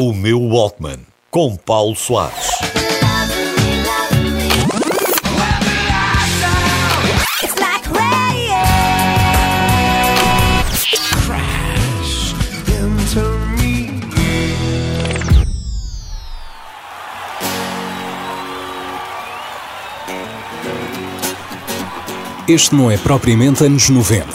O meu Walkman, com Paulo Soares. Este não é propriamente anos 90,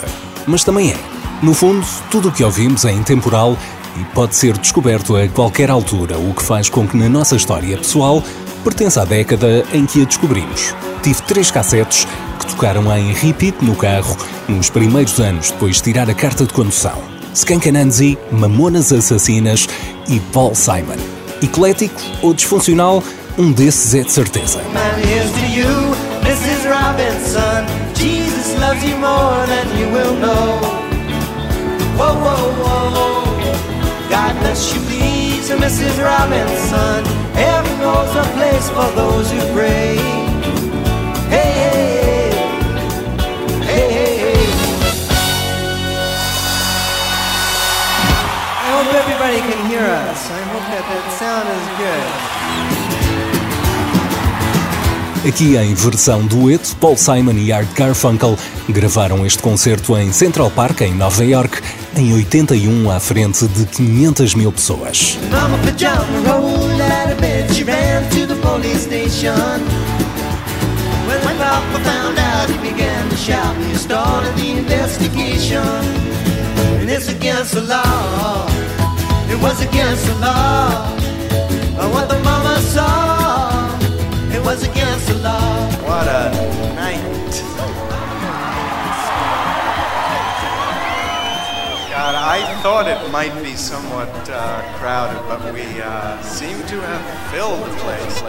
mas também é. No fundo, tudo o que ouvimos é intemporal e pode ser descoberto a qualquer altura, o que faz com que na nossa história pessoal pertença à década em que a descobrimos. Tive três cassetes que tocaram em repeat no carro nos primeiros anos depois de tirar a carta de condução. Skank Nancy, Mamonas Assassinas e Paul Simon. Eclético ou disfuncional, um desses é de certeza. Whoa, whoa, whoa. Bless you, please, Mrs. Robinson. Heaven knows a place for those who pray. Hey, hey, hey. I hope everybody can hear us. I hope that that sound is good. Aqui em versão dueto, Paul Simon e Art Garfunkel gravaram este concerto em Central Park, em Nova York, em 81, à frente de 500 mil pessoas. Thought it might be somewhat uh, crowded, but we uh, seem to have filled the place.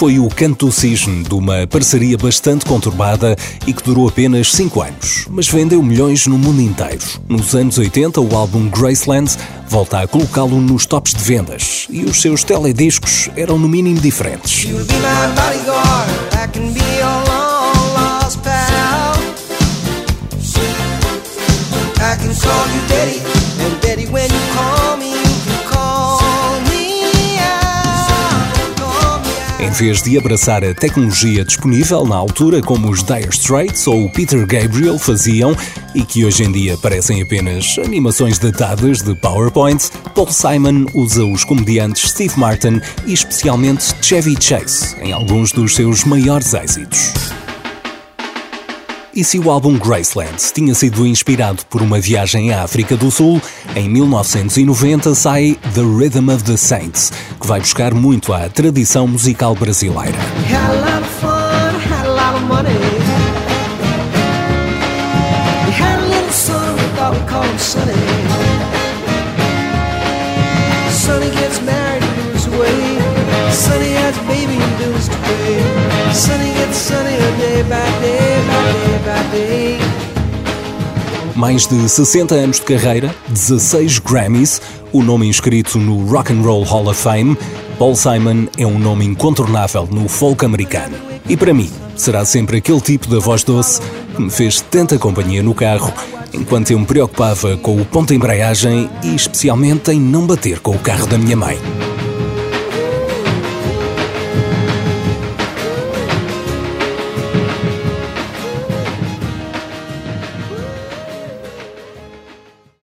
foi o Canto do Cisne, de uma parceria bastante conturbada e que durou apenas 5 anos, mas vendeu milhões no mundo inteiro. Nos anos 80, o álbum Graceland volta a colocá-lo nos tops de vendas e os seus telediscos eram no mínimo diferentes. Em vez de abraçar a tecnologia disponível na altura, como os Dire Straits ou o Peter Gabriel faziam e que hoje em dia parecem apenas animações datadas de PowerPoint, Paul Simon usa os comediantes Steve Martin e especialmente Chevy Chase em alguns dos seus maiores êxitos. E se o álbum Graceland tinha sido inspirado por uma viagem à África do Sul, em 1990 sai The Rhythm of the Saints, que vai buscar muito à tradição musical brasileira. Sonny gets sunnier day by day. Mais de 60 anos de carreira, 16 Grammys, o nome inscrito no Rock and Roll Hall of Fame, Paul Simon é um nome incontornável no folk americano. E para mim, será sempre aquele tipo da voz doce que me fez tanta companhia no carro, enquanto eu me preocupava com o ponto de embreagem e especialmente em não bater com o carro da minha mãe.